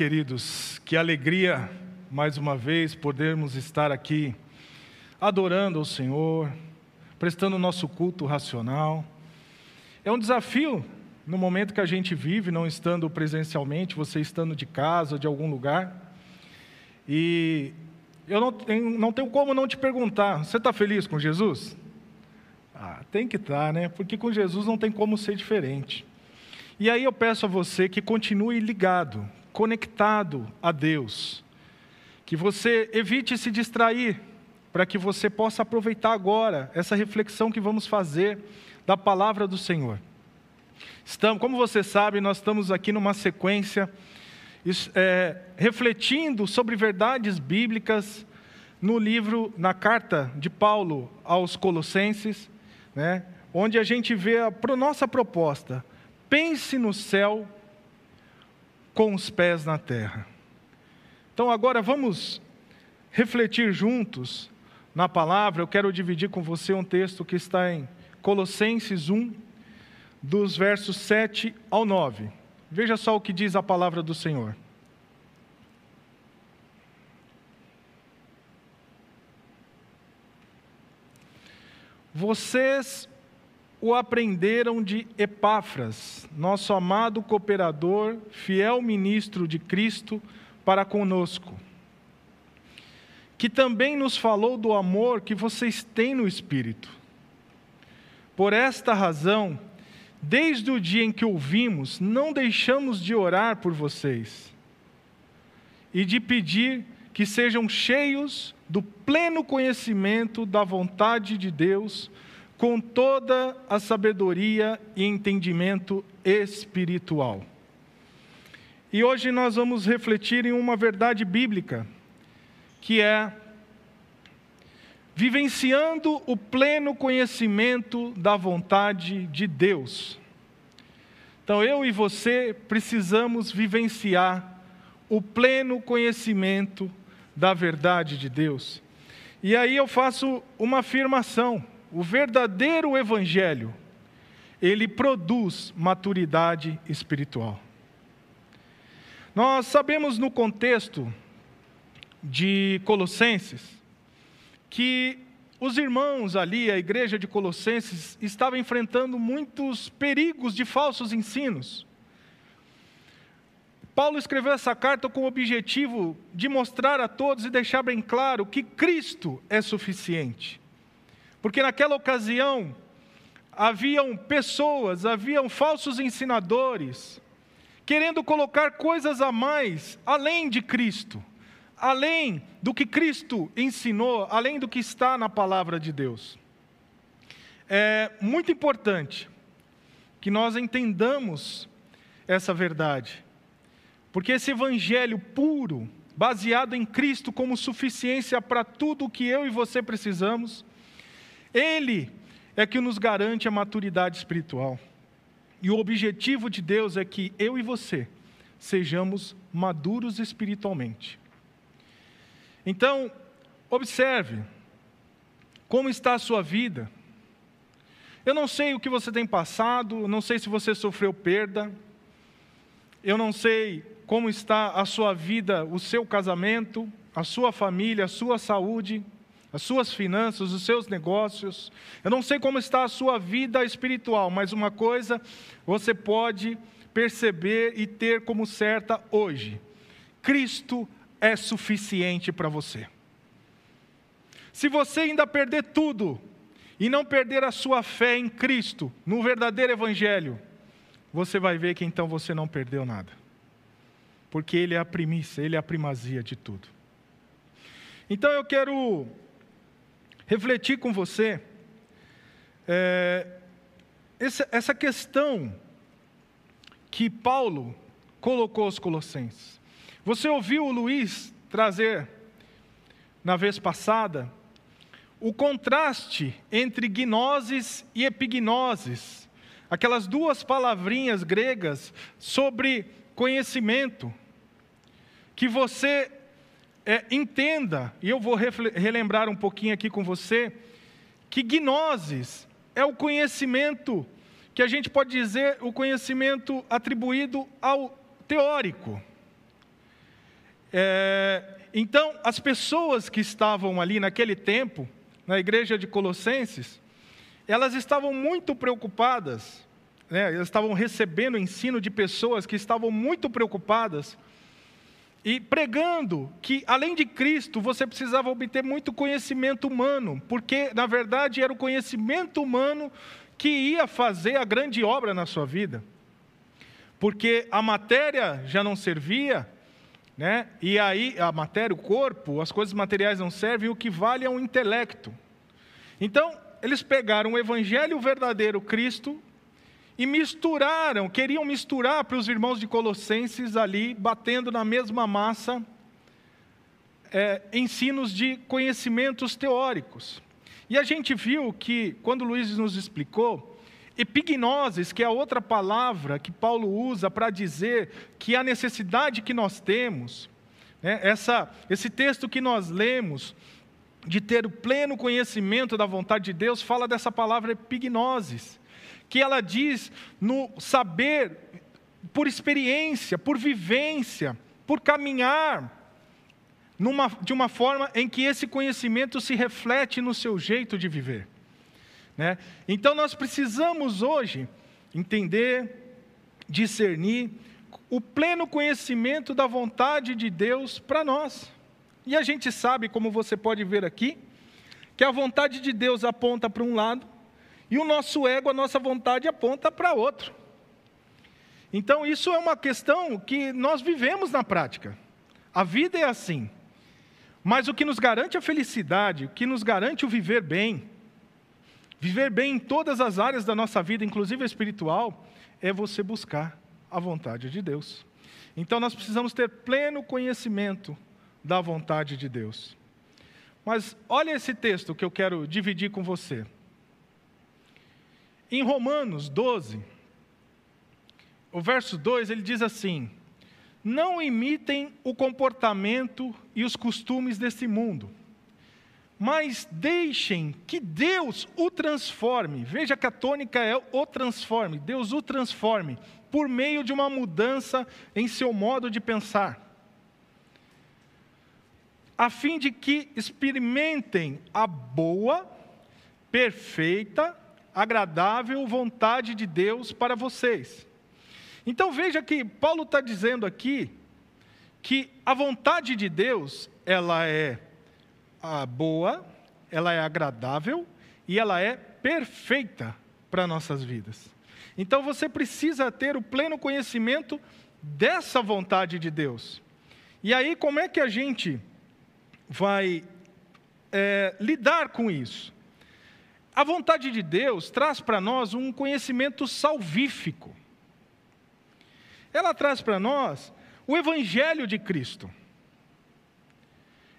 queridos, que alegria mais uma vez podermos estar aqui adorando ao Senhor, prestando o nosso culto racional. É um desafio no momento que a gente vive, não estando presencialmente, você estando de casa de algum lugar. E eu não tenho, não tenho como não te perguntar: você está feliz com Jesus? Ah, tem que estar, tá, né? Porque com Jesus não tem como ser diferente. E aí eu peço a você que continue ligado, conectado a Deus, que você evite se distrair, para que você possa aproveitar agora essa reflexão que vamos fazer da palavra do Senhor. Estamos, como você sabe, nós estamos aqui numa sequência é, refletindo sobre verdades bíblicas no livro, na carta de Paulo aos Colossenses, né, onde a gente vê a nossa proposta: pense no céu com os pés na terra. Então, agora vamos refletir juntos na palavra. Eu quero dividir com você um texto que está em Colossenses 1, dos versos 7 ao 9. Veja só o que diz a palavra do Senhor. Vocês o aprenderam de Epáfras, nosso amado cooperador, fiel ministro de Cristo para conosco, que também nos falou do amor que vocês têm no Espírito. Por esta razão, desde o dia em que ouvimos, não deixamos de orar por vocês e de pedir que sejam cheios do pleno conhecimento da vontade de Deus com toda a sabedoria e entendimento espiritual. E hoje nós vamos refletir em uma verdade bíblica, que é vivenciando o pleno conhecimento da vontade de Deus. Então eu e você precisamos vivenciar o pleno conhecimento da verdade de Deus. E aí eu faço uma afirmação: o verdadeiro evangelho, ele produz maturidade espiritual. Nós sabemos no contexto de Colossenses que os irmãos ali, a igreja de Colossenses, estava enfrentando muitos perigos de falsos ensinos. Paulo escreveu essa carta com o objetivo de mostrar a todos e deixar bem claro que Cristo é suficiente. Porque naquela ocasião haviam pessoas, haviam falsos ensinadores, querendo colocar coisas a mais além de Cristo, além do que Cristo ensinou, além do que está na palavra de Deus. É muito importante que nós entendamos essa verdade, porque esse evangelho puro, baseado em Cristo como suficiência para tudo o que eu e você precisamos, ele é que nos garante a maturidade espiritual. E o objetivo de Deus é que eu e você sejamos maduros espiritualmente. Então, observe como está a sua vida. Eu não sei o que você tem passado, não sei se você sofreu perda, eu não sei como está a sua vida, o seu casamento, a sua família, a sua saúde as suas finanças, os seus negócios. Eu não sei como está a sua vida espiritual, mas uma coisa você pode perceber e ter como certa hoje: Cristo é suficiente para você. Se você ainda perder tudo e não perder a sua fé em Cristo, no verdadeiro Evangelho, você vai ver que então você não perdeu nada. Porque Ele é a primícia, Ele é a primazia de tudo. Então eu quero refletir com você é, essa, essa questão que Paulo colocou aos Colossenses. Você ouviu o Luiz trazer, na vez passada, o contraste entre gnoses e epignoses, aquelas duas palavrinhas gregas sobre conhecimento, que você é, entenda, e eu vou relembrar um pouquinho aqui com você, que gnoses é o conhecimento que a gente pode dizer o conhecimento atribuído ao teórico. É, então, as pessoas que estavam ali naquele tempo, na igreja de Colossenses, elas estavam muito preocupadas, né, elas estavam recebendo ensino de pessoas que estavam muito preocupadas e pregando que, além de Cristo, você precisava obter muito conhecimento humano, porque, na verdade, era o conhecimento humano que ia fazer a grande obra na sua vida. Porque a matéria já não servia, né? e aí a matéria, o corpo, as coisas materiais não servem, o que vale é o intelecto. Então, eles pegaram o evangelho verdadeiro, Cristo, e misturaram, queriam misturar para os irmãos de Colossenses ali, batendo na mesma massa, é, ensinos de conhecimentos teóricos. E a gente viu que, quando Luiz nos explicou, epignoses, que é a outra palavra que Paulo usa para dizer que a necessidade que nós temos, né, essa, esse texto que nós lemos, de ter o pleno conhecimento da vontade de Deus, fala dessa palavra epignoses que ela diz no saber, por experiência, por vivência, por caminhar, numa, de uma forma em que esse conhecimento se reflete no seu jeito de viver. Né? Então nós precisamos hoje entender, discernir o pleno conhecimento da vontade de Deus para nós. E a gente sabe, como você pode ver aqui, que a vontade de Deus aponta para um lado e o nosso ego, a nossa vontade aponta para outro. Então, isso é uma questão que nós vivemos na prática. A vida é assim. Mas o que nos garante a felicidade, o que nos garante o viver bem, viver bem em todas as áreas da nossa vida, inclusive a espiritual, é você buscar a vontade de Deus. Então nós precisamos ter pleno conhecimento da vontade de Deus. Mas olha esse texto que eu quero dividir com você. Em Romanos 12, o verso 2, ele diz assim: Não imitem o comportamento e os costumes deste mundo, mas deixem que Deus o transforme. Veja que a tônica é o transforme, Deus o transforme por meio de uma mudança em seu modo de pensar, a fim de que experimentem a boa, perfeita agradável vontade de Deus para vocês. Então veja que Paulo está dizendo aqui que a vontade de Deus ela é boa, ela é agradável e ela é perfeita para nossas vidas. Então você precisa ter o pleno conhecimento dessa vontade de Deus. E aí como é que a gente vai é, lidar com isso? A vontade de Deus traz para nós um conhecimento salvífico. Ela traz para nós o Evangelho de Cristo.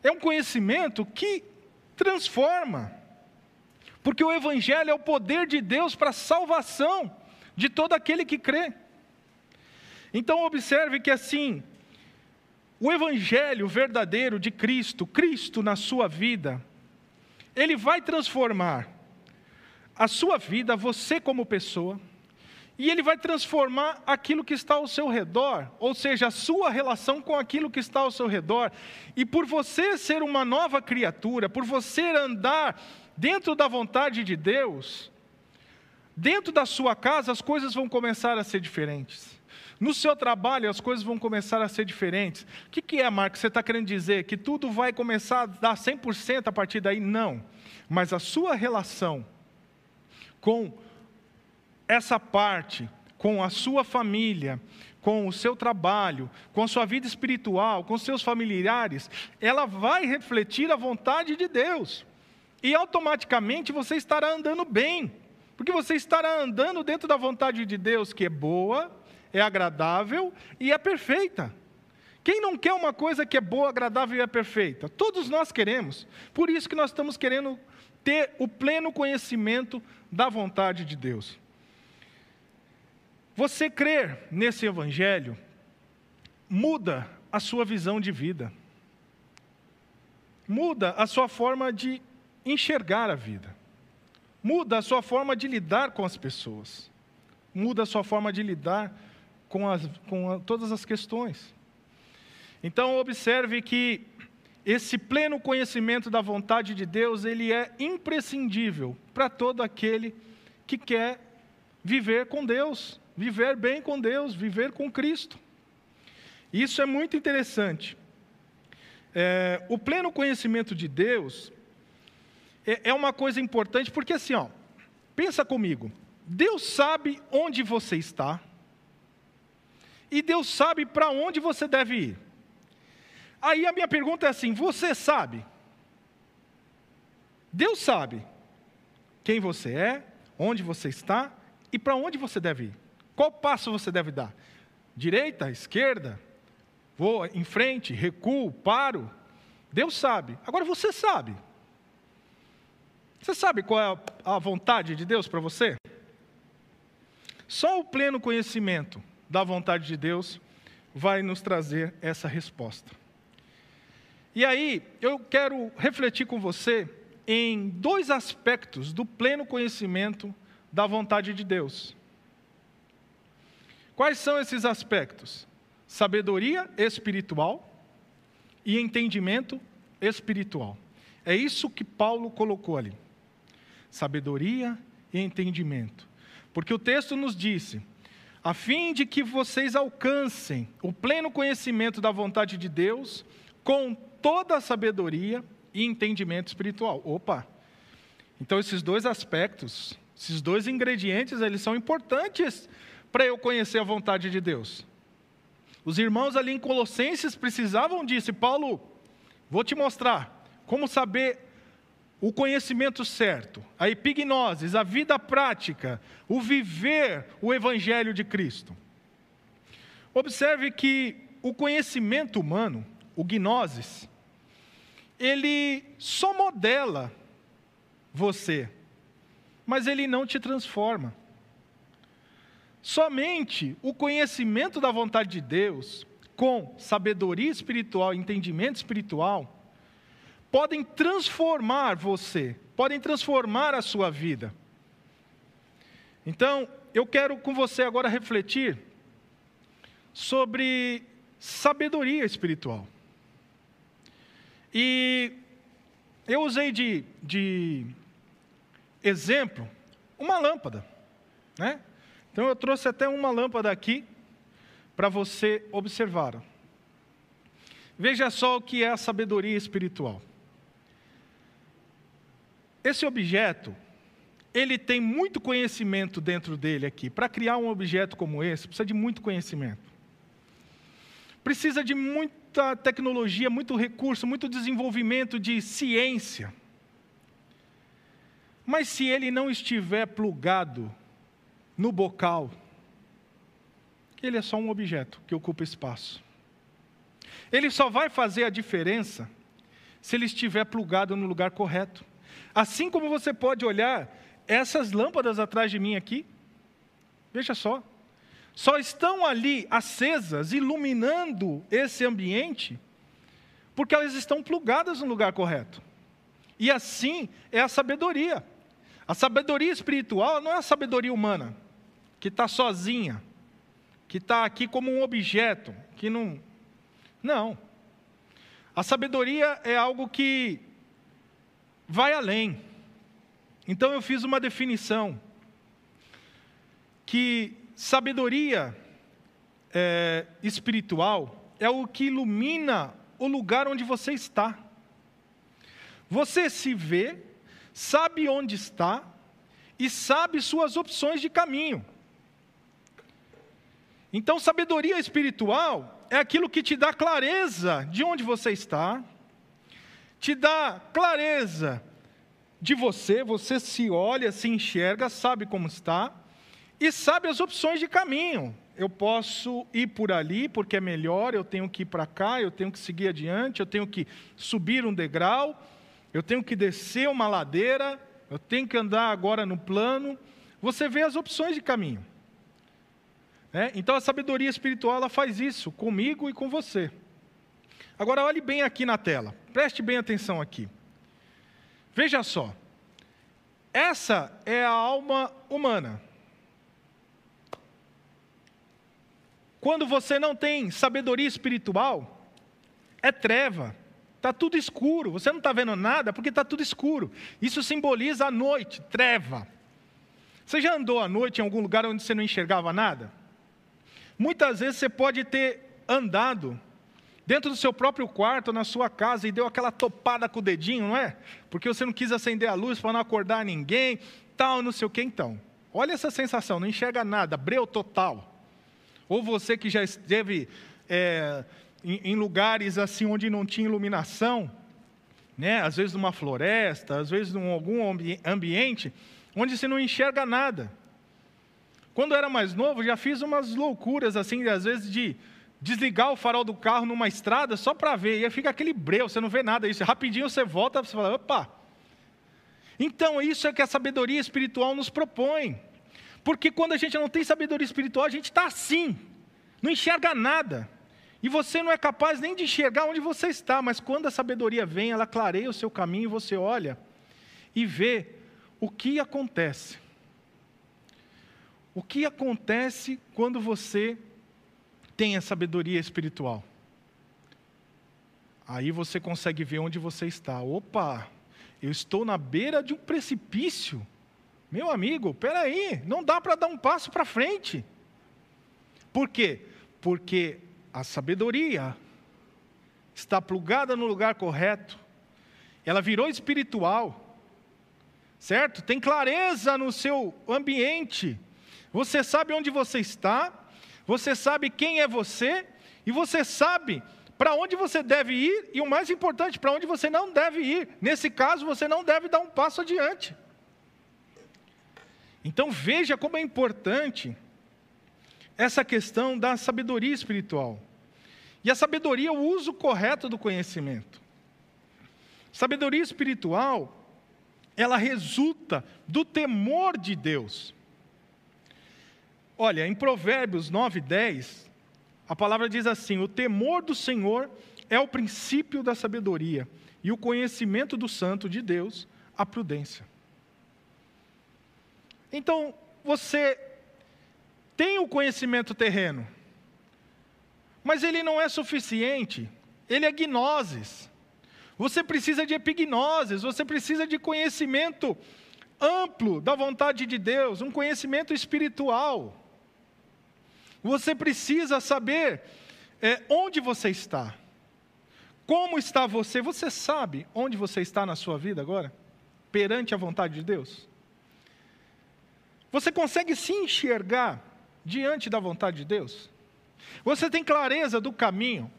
É um conhecimento que transforma, porque o Evangelho é o poder de Deus para a salvação de todo aquele que crê. Então, observe que assim, o Evangelho verdadeiro de Cristo, Cristo na sua vida, ele vai transformar a sua vida, você como pessoa, e ele vai transformar aquilo que está ao seu redor, ou seja, a sua relação com aquilo que está ao seu redor. E por você ser uma nova criatura, por você andar dentro da vontade de Deus, dentro da sua casa as coisas vão começar a ser diferentes. No seu trabalho as coisas vão começar a ser diferentes. O que, que é, Marcos? Você está querendo dizer que tudo vai começar a dar 100% a partir daí? Não. Mas a sua relação com essa parte, com a sua família, com o seu trabalho, com a sua vida espiritual, com seus familiares, ela vai refletir a vontade de Deus. E automaticamente você estará andando bem, porque você estará andando dentro da vontade de Deus, que é boa, é agradável e é perfeita. Quem não quer uma coisa que é boa, agradável e é perfeita? Todos nós queremos. Por isso que nós estamos querendo ter o pleno conhecimento da vontade de Deus. Você crer nesse evangelho muda a sua visão de vida. Muda a sua forma de enxergar a vida. Muda a sua forma de lidar com as pessoas. Muda a sua forma de lidar com, as, com a, todas as questões. Então, observe que esse pleno conhecimento da vontade de Deus, ele é imprescindível para todo aquele que quer viver com Deus, viver bem com Deus, viver com Cristo. Isso é muito interessante. É, o pleno conhecimento de Deus é, é uma coisa importante, porque assim, ó, pensa comigo, Deus sabe onde você está, e Deus sabe para onde você deve ir. Aí a minha pergunta é assim: você sabe? Deus sabe quem você é, onde você está e para onde você deve ir. Qual passo você deve dar? Direita, esquerda? Vou em frente, recuo, paro? Deus sabe. Agora você sabe. Você sabe qual é a vontade de Deus para você? Só o pleno conhecimento da vontade de Deus vai nos trazer essa resposta. E aí, eu quero refletir com você em dois aspectos do pleno conhecimento da vontade de Deus. Quais são esses aspectos? Sabedoria espiritual e entendimento espiritual. É isso que Paulo colocou ali. Sabedoria e entendimento. Porque o texto nos disse: a fim de que vocês alcancem o pleno conhecimento da vontade de Deus, com toda a sabedoria e entendimento espiritual. Opa! Então esses dois aspectos, esses dois ingredientes, eles são importantes para eu conhecer a vontade de Deus. Os irmãos ali em Colossenses precisavam disso. Paulo, vou te mostrar como saber o conhecimento certo, a epignose, a vida prática, o viver o evangelho de Cristo. Observe que o conhecimento humano, o gnosis, ele só modela você, mas ele não te transforma. Somente o conhecimento da vontade de Deus, com sabedoria espiritual, entendimento espiritual, podem transformar você, podem transformar a sua vida. Então, eu quero com você agora refletir sobre sabedoria espiritual. E eu usei de, de exemplo uma lâmpada, né? Então eu trouxe até uma lâmpada aqui para você observar. Veja só o que é a sabedoria espiritual. Esse objeto, ele tem muito conhecimento dentro dele aqui. Para criar um objeto como esse, precisa de muito conhecimento. Precisa de muita tecnologia, muito recurso, muito desenvolvimento de ciência. Mas se ele não estiver plugado no bocal, ele é só um objeto que ocupa espaço. Ele só vai fazer a diferença se ele estiver plugado no lugar correto. Assim como você pode olhar essas lâmpadas atrás de mim aqui, veja só, só estão ali acesas, iluminando esse ambiente, porque elas estão plugadas no lugar correto. E assim é a sabedoria. A sabedoria espiritual não é a sabedoria humana, que está sozinha, que está aqui como um objeto, que não. Não. A sabedoria é algo que vai além. Então eu fiz uma definição que sabedoria é, espiritual é o que ilumina o lugar onde você está. Você se vê, sabe onde está e sabe suas opções de caminho. Então, sabedoria espiritual é aquilo que te dá clareza de onde você está, te dá clareza de você, você se olha, se enxerga, sabe como está e sabe as opções de caminho. Eu posso ir por ali porque é melhor, eu tenho que ir para cá, eu tenho que seguir adiante, eu tenho que subir um degrau, eu tenho que descer uma ladeira, eu tenho que andar agora no plano. Você vê as opções de caminho. É? Então a sabedoria espiritual ela faz isso comigo e com você. Agora olhe bem aqui na tela. Preste bem atenção aqui. Veja só. Essa é a alma humana. Quando você não tem sabedoria espiritual, é treva. Está tudo escuro. Você não está vendo nada porque está tudo escuro. Isso simboliza a noite, treva. Você já andou à noite em algum lugar onde você não enxergava nada? Muitas vezes você pode ter andado dentro do seu próprio quarto, na sua casa, e deu aquela topada com o dedinho, não é? Porque você não quis acender a luz para não acordar ninguém, tal, não sei o que então. Olha essa sensação, não enxerga nada, breu total. Ou você que já esteve é, em, em lugares assim onde não tinha iluminação, né? às vezes numa floresta, às vezes em algum ambiente, onde você não enxerga nada. Quando eu era mais novo, já fiz umas loucuras assim, às vezes de desligar o farol do carro numa estrada só para ver, e aí fica aquele breu, você não vê nada, isso rapidinho você volta, você fala, opa. Então, isso é que a sabedoria espiritual nos propõe. Porque quando a gente não tem sabedoria espiritual, a gente está assim, não enxerga nada. E você não é capaz nem de enxergar onde você está, mas quando a sabedoria vem, ela clareia o seu caminho e você olha e vê o que acontece. O que acontece quando você tem a sabedoria espiritual. Aí você consegue ver onde você está. Opa, eu estou na beira de um precipício. Meu amigo, peraí, não dá para dar um passo para frente. Por quê? Porque a sabedoria está plugada no lugar correto, ela virou espiritual, certo? Tem clareza no seu ambiente, você sabe onde você está, você sabe quem é você e você sabe para onde você deve ir e o mais importante, para onde você não deve ir. Nesse caso, você não deve dar um passo adiante. Então veja como é importante essa questão da sabedoria espiritual. E a sabedoria é o uso correto do conhecimento. Sabedoria espiritual, ela resulta do temor de Deus. Olha, em Provérbios 9, 10, a palavra diz assim: O temor do Senhor é o princípio da sabedoria, e o conhecimento do santo de Deus, a prudência. Então, você tem o conhecimento terreno, mas ele não é suficiente, ele é gnoses. Você precisa de epignoses, você precisa de conhecimento amplo da vontade de Deus, um conhecimento espiritual. Você precisa saber é, onde você está. Como está você? Você sabe onde você está na sua vida agora? Perante a vontade de Deus? Você consegue se enxergar diante da vontade de Deus? Você tem clareza do caminho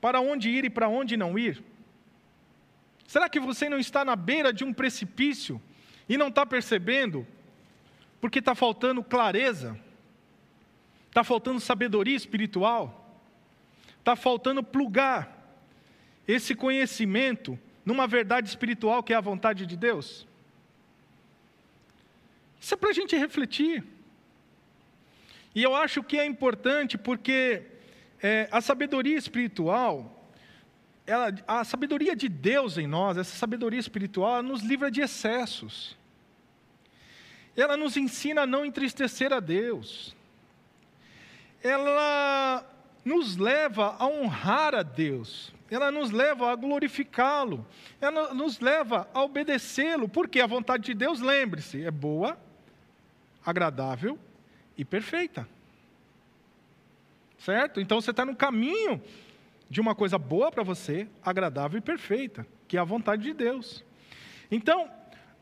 para onde ir e para onde não ir? Será que você não está na beira de um precipício e não está percebendo porque está faltando clareza? Está faltando sabedoria espiritual? Está faltando plugar esse conhecimento numa verdade espiritual que é a vontade de Deus? Isso é para a gente refletir. E eu acho que é importante porque é, a sabedoria espiritual, ela, a sabedoria de Deus em nós, essa sabedoria espiritual, nos livra de excessos. Ela nos ensina a não entristecer a Deus. Ela nos leva a honrar a Deus, ela nos leva a glorificá-lo, ela nos leva a obedecê-lo, porque a vontade de Deus, lembre-se, é boa, agradável e perfeita. Certo? Então você está no caminho de uma coisa boa para você, agradável e perfeita, que é a vontade de Deus. Então,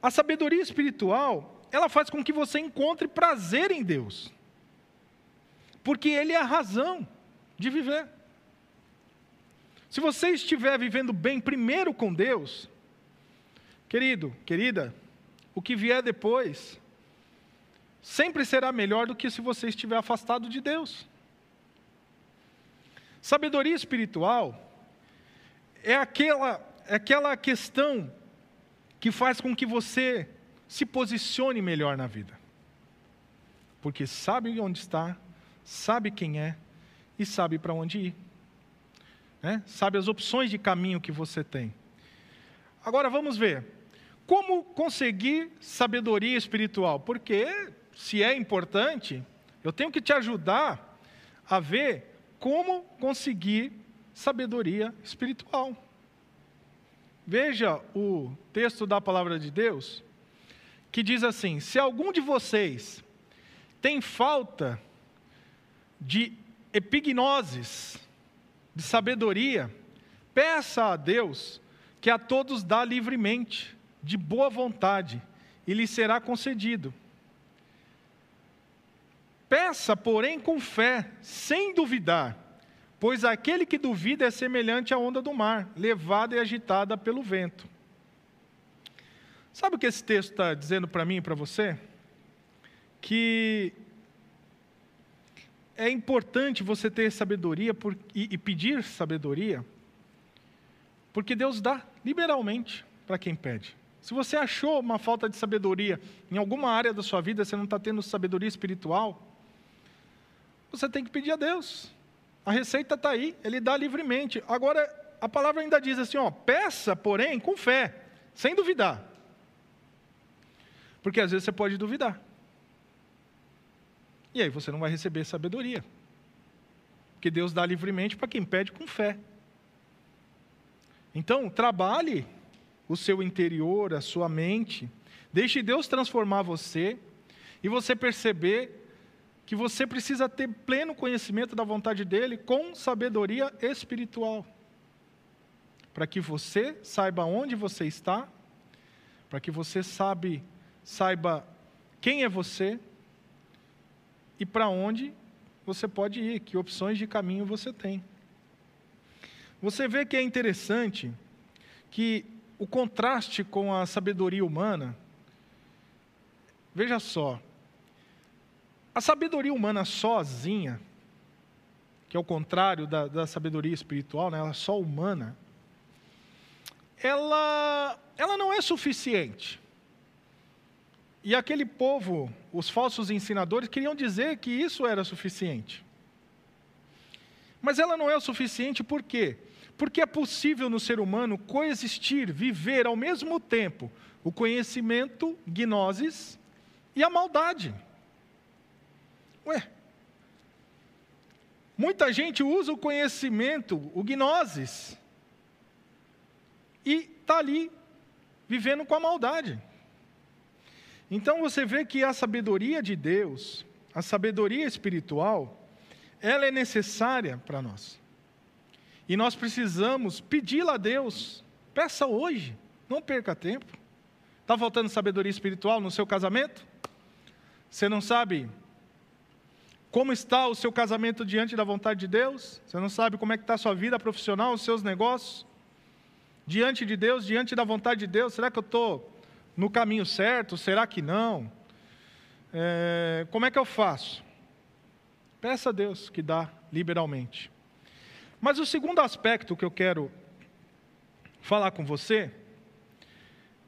a sabedoria espiritual, ela faz com que você encontre prazer em Deus porque Ele é a razão de viver. Se você estiver vivendo bem primeiro com Deus, querido, querida, o que vier depois sempre será melhor do que se você estiver afastado de Deus. Sabedoria espiritual é aquela, é aquela questão que faz com que você se posicione melhor na vida. Porque sabe onde está, sabe quem é e sabe para onde ir. Né? Sabe as opções de caminho que você tem. Agora vamos ver. Como conseguir sabedoria espiritual? Porque, se é importante, eu tenho que te ajudar a ver como conseguir sabedoria espiritual. Veja o texto da palavra de Deus, que diz assim: Se algum de vocês tem falta de epignoses, de sabedoria, peça a Deus que a todos dá livremente, de boa vontade, e lhe será concedido. Peça, porém, com fé, sem duvidar, pois aquele que duvida é semelhante à onda do mar, levada e agitada pelo vento. Sabe o que esse texto está dizendo para mim e para você? Que é importante você ter sabedoria por, e, e pedir sabedoria, porque Deus dá liberalmente para quem pede. Se você achou uma falta de sabedoria em alguma área da sua vida, você não está tendo sabedoria espiritual, você tem que pedir a Deus. A receita está aí, Ele dá livremente. Agora, a palavra ainda diz assim: ó, peça, porém, com fé, sem duvidar. Porque às vezes você pode duvidar. E aí você não vai receber sabedoria. Porque Deus dá livremente para quem pede com fé. Então, trabalhe o seu interior, a sua mente. Deixe Deus transformar você e você perceber que você precisa ter pleno conhecimento da vontade dele com sabedoria espiritual. Para que você saiba onde você está, para que você sabe, saiba quem é você e para onde você pode ir, que opções de caminho você tem. Você vê que é interessante que o contraste com a sabedoria humana, veja só, a sabedoria humana sozinha, que é o contrário da, da sabedoria espiritual, né, ela é só humana, ela, ela não é suficiente. E aquele povo, os falsos ensinadores, queriam dizer que isso era suficiente. Mas ela não é o suficiente por quê? Porque é possível no ser humano coexistir, viver ao mesmo tempo o conhecimento, gnoses, e a maldade. Ué, muita gente usa o conhecimento, o gnoses, e está ali vivendo com a maldade. Então você vê que a sabedoria de Deus, a sabedoria espiritual, ela é necessária para nós. E nós precisamos pedi-la a Deus. Peça hoje, não perca tempo. Está faltando sabedoria espiritual no seu casamento? Você não sabe como está o seu casamento diante da vontade de Deus? Você não sabe como é que está a sua vida profissional, os seus negócios? Diante de Deus, diante da vontade de Deus, será que eu estou no caminho certo? Será que não? É, como é que eu faço? Peça a Deus que dá liberalmente. Mas o segundo aspecto que eu quero falar com você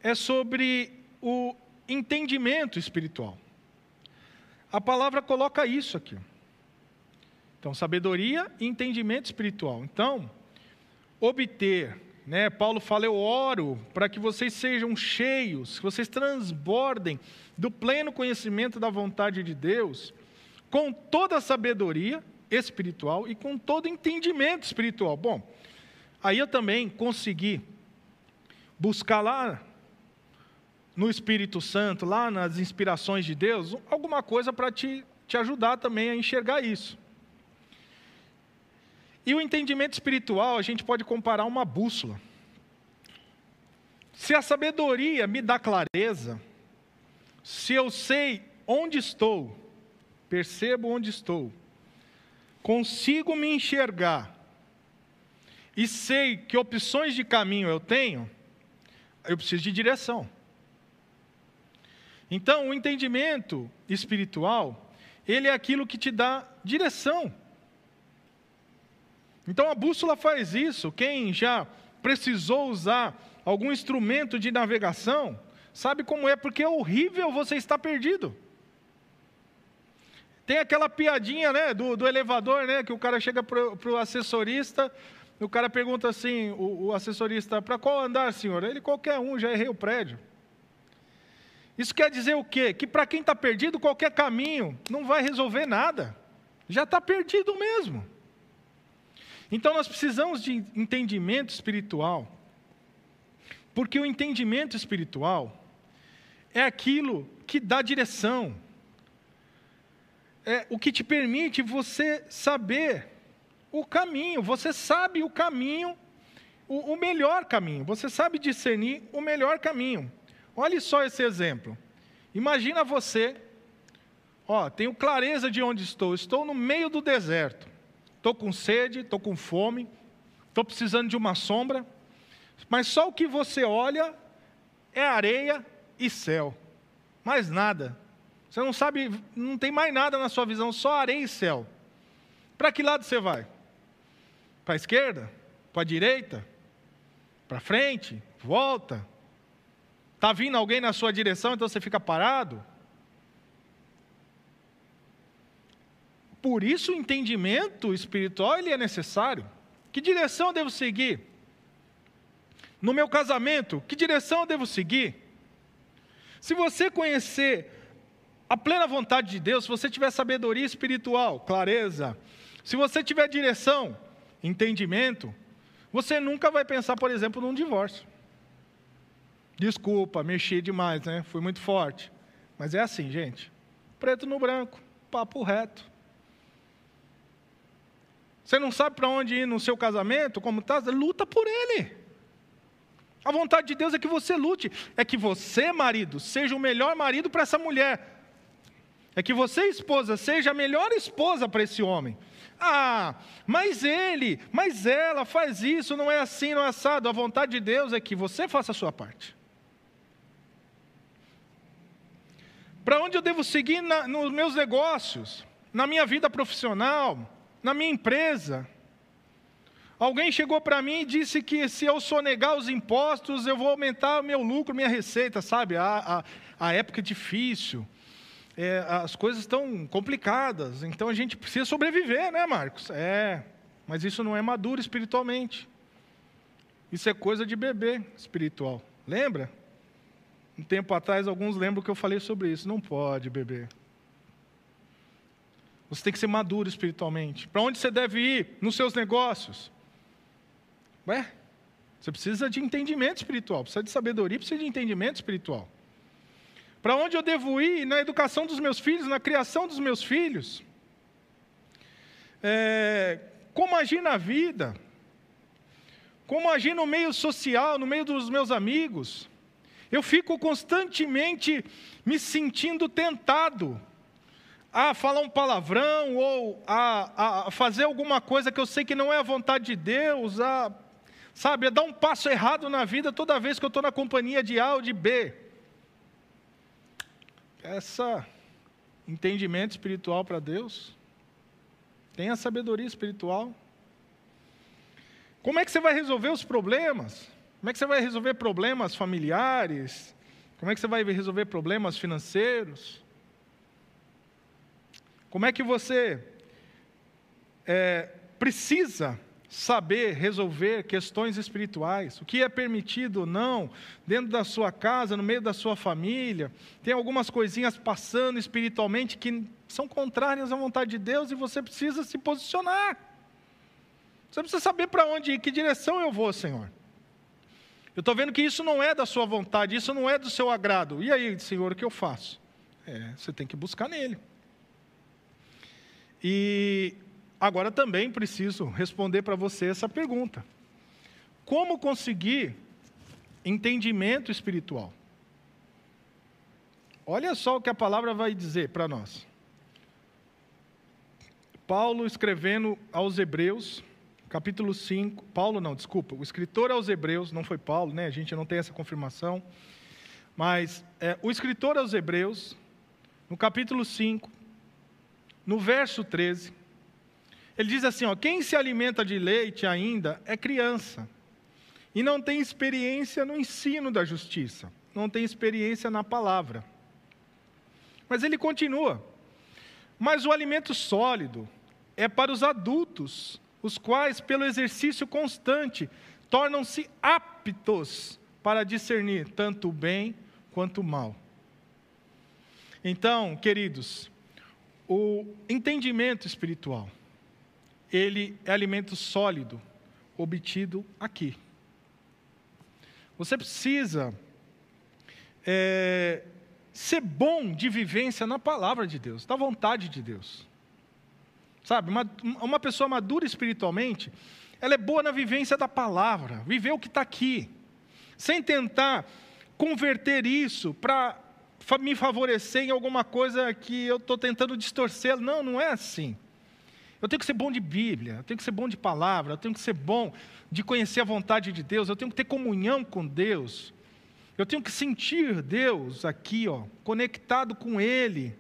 é sobre o entendimento espiritual. A palavra coloca isso aqui. Então, sabedoria e entendimento espiritual. Então, obter né? Paulo fala: Eu oro para que vocês sejam cheios, que vocês transbordem do pleno conhecimento da vontade de Deus, com toda a sabedoria espiritual e com todo entendimento espiritual. Bom, aí eu também consegui buscar lá no Espírito Santo, lá nas inspirações de Deus, alguma coisa para te, te ajudar também a enxergar isso. E o entendimento espiritual, a gente pode comparar uma bússola. Se a sabedoria me dá clareza, se eu sei onde estou, percebo onde estou, consigo me enxergar e sei que opções de caminho eu tenho, eu preciso de direção. Então, o entendimento espiritual, ele é aquilo que te dá direção. Então a bússola faz isso. Quem já precisou usar algum instrumento de navegação, sabe como é, porque é horrível você estar perdido. Tem aquela piadinha né, do, do elevador, né, que o cara chega para o assessorista, o cara pergunta assim, o, o assessorista, para qual andar, senhor? Ele, qualquer um, já errei o prédio. Isso quer dizer o quê? Que para quem está perdido, qualquer caminho não vai resolver nada. Já está perdido mesmo. Então nós precisamos de entendimento espiritual, porque o entendimento espiritual é aquilo que dá direção, é o que te permite você saber o caminho, você sabe o caminho, o, o melhor caminho, você sabe discernir o melhor caminho. Olhe só esse exemplo. Imagina você, ó, tenho clareza de onde estou, estou no meio do deserto. Estou com sede, estou com fome, estou precisando de uma sombra, mas só o que você olha é areia e céu, mais nada. Você não sabe, não tem mais nada na sua visão, só areia e céu. Para que lado você vai? Para a esquerda? Para a direita? Para frente? Volta? Está vindo alguém na sua direção, então você fica parado? Por isso o entendimento espiritual ele é necessário. Que direção eu devo seguir? No meu casamento, que direção eu devo seguir? Se você conhecer a plena vontade de Deus, se você tiver sabedoria espiritual, clareza, se você tiver direção, entendimento, você nunca vai pensar, por exemplo, num divórcio. Desculpa, mexi demais, né? Fui muito forte. Mas é assim, gente. Preto no branco, papo reto. Você não sabe para onde ir no seu casamento, como está? Luta por ele. A vontade de Deus é que você lute, é que você, marido, seja o melhor marido para essa mulher. É que você, esposa, seja a melhor esposa para esse homem. Ah, mas ele, mas ela faz isso, não é assim, não é assado. A vontade de Deus é que você faça a sua parte. Para onde eu devo seguir na, nos meus negócios, na minha vida profissional? na minha empresa. Alguém chegou para mim e disse que se eu sonegar os impostos, eu vou aumentar o meu lucro, minha receita, sabe? A, a, a época é difícil, é, as coisas estão complicadas, então a gente precisa sobreviver, né, Marcos? É, mas isso não é maduro espiritualmente. Isso é coisa de bebê espiritual. Lembra? Um tempo atrás, alguns lembram que eu falei sobre isso. Não pode beber. Você tem que ser maduro espiritualmente. Para onde você deve ir nos seus negócios? Ué, você precisa de entendimento espiritual, precisa de sabedoria, precisa de entendimento espiritual. Para onde eu devo ir na educação dos meus filhos, na criação dos meus filhos? É, como agir na vida? Como agir no meio social, no meio dos meus amigos? Eu fico constantemente me sentindo tentado a falar um palavrão ou a, a fazer alguma coisa que eu sei que não é a vontade de Deus, a, sabe, a dar um passo errado na vida toda vez que eu estou na companhia de A ou de B. Essa entendimento espiritual para Deus, tenha sabedoria espiritual. Como é que você vai resolver os problemas? Como é que você vai resolver problemas familiares? Como é que você vai resolver problemas financeiros? Como é que você é, precisa saber resolver questões espirituais, o que é permitido ou não, dentro da sua casa, no meio da sua família. Tem algumas coisinhas passando espiritualmente que são contrárias à vontade de Deus e você precisa se posicionar. Você precisa saber para onde ir, que direção eu vou, Senhor. Eu estou vendo que isso não é da sua vontade, isso não é do seu agrado. E aí, Senhor, o que eu faço? É, você tem que buscar nele. E agora também preciso responder para você essa pergunta: como conseguir entendimento espiritual? Olha só o que a palavra vai dizer para nós. Paulo escrevendo aos Hebreus, capítulo 5, Paulo não, desculpa, o escritor aos Hebreus, não foi Paulo, né? A gente não tem essa confirmação, mas é, o escritor aos Hebreus, no capítulo 5, no verso 13, ele diz assim: ó, quem se alimenta de leite ainda é criança e não tem experiência no ensino da justiça, não tem experiência na palavra. Mas ele continua: mas o alimento sólido é para os adultos, os quais, pelo exercício constante, tornam-se aptos para discernir tanto o bem quanto o mal. Então, queridos, o entendimento espiritual ele é alimento sólido, obtido aqui. Você precisa é, ser bom de vivência na palavra de Deus, da vontade de Deus. Sabe, uma, uma pessoa madura espiritualmente, ela é boa na vivência da palavra, viver o que está aqui, sem tentar converter isso para me favorecer em alguma coisa que eu estou tentando distorcer. Não, não é assim. Eu tenho que ser bom de Bíblia, eu tenho que ser bom de palavra, eu tenho que ser bom de conhecer a vontade de Deus, eu tenho que ter comunhão com Deus. Eu tenho que sentir Deus aqui, ó, conectado com Ele,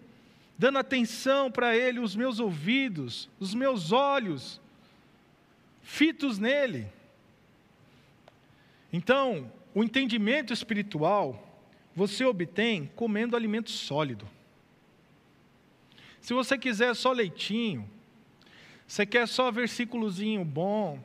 dando atenção para Ele, os meus ouvidos, os meus olhos, fitos nele. Então, o entendimento espiritual você obtém comendo alimento sólido. Se você quiser só leitinho, você quer só versículozinho bom,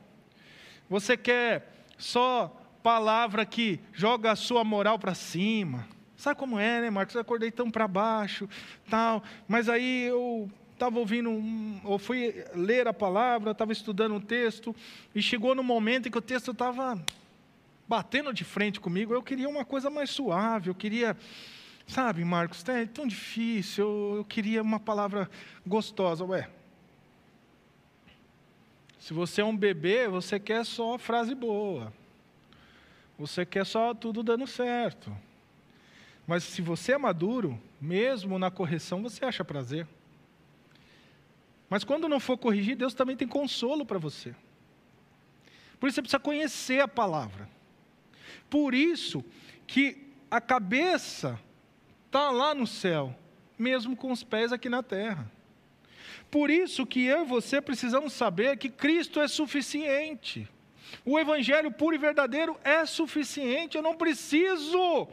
você quer só palavra que joga a sua moral para cima. Sabe como é, né, Marcos? Eu acordei tão para baixo, tal, mas aí eu estava ouvindo, um, ou fui ler a palavra, estava estudando um texto, e chegou no momento em que o texto estava batendo de frente comigo, eu queria uma coisa mais suave, eu queria, sabe, Marcos, é tão difícil, eu, eu queria uma palavra gostosa. Ué, se você é um bebê, você quer só frase boa. Você quer só tudo dando certo. Mas se você é maduro, mesmo na correção você acha prazer. Mas quando não for corrigir, Deus também tem consolo para você. Por isso você precisa conhecer a palavra. Por isso que a cabeça está lá no céu, mesmo com os pés aqui na terra. Por isso que eu e você precisamos saber que Cristo é suficiente. O evangelho puro e verdadeiro é suficiente. Eu não preciso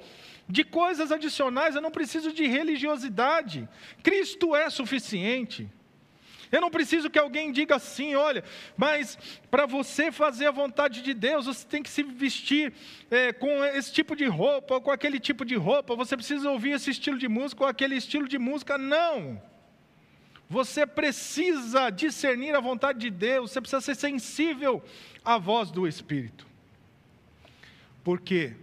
de coisas adicionais, eu não preciso de religiosidade. Cristo é suficiente. Eu não preciso que alguém diga assim, olha, mas para você fazer a vontade de Deus, você tem que se vestir é, com esse tipo de roupa, ou com aquele tipo de roupa, você precisa ouvir esse estilo de música ou aquele estilo de música. Não. Você precisa discernir a vontade de Deus, você precisa ser sensível à voz do Espírito. Porque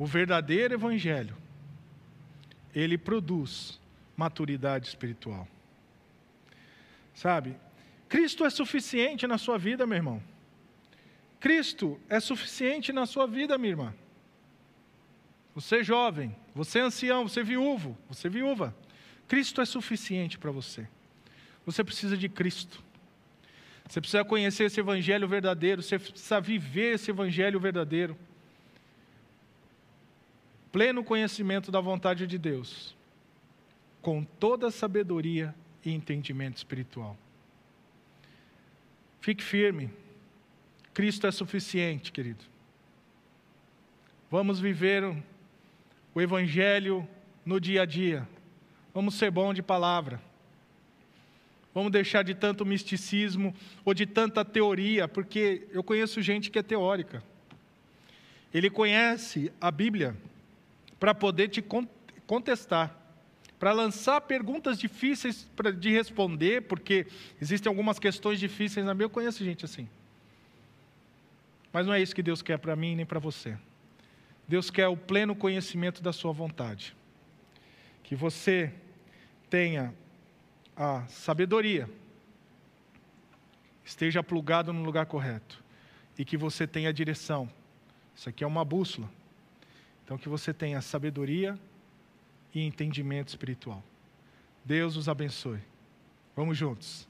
o verdadeiro Evangelho, ele produz maturidade espiritual. Sabe? Cristo é suficiente na sua vida, meu irmão. Cristo é suficiente na sua vida, minha irmã. Você é jovem, você é ancião, você é viúvo, você viúva. Cristo é suficiente para você. Você precisa de Cristo. Você precisa conhecer esse evangelho verdadeiro, você precisa viver esse evangelho verdadeiro. Pleno conhecimento da vontade de Deus, com toda sabedoria e entendimento espiritual. Fique firme. Cristo é suficiente, querido. Vamos viver o Evangelho no dia a dia. Vamos ser bom de palavra. Vamos deixar de tanto misticismo ou de tanta teoria, porque eu conheço gente que é teórica. Ele conhece a Bíblia para poder te contestar, para lançar perguntas difíceis de responder, porque existem algumas questões difíceis na Bíblia. Eu conheço gente assim. Mas não é isso que Deus quer para mim nem para você. Deus quer o pleno conhecimento da Sua vontade que você tenha a sabedoria, esteja plugado no lugar correto e que você tenha a direção. Isso aqui é uma bússola. Então, que você tenha sabedoria e entendimento espiritual. Deus os abençoe. Vamos juntos.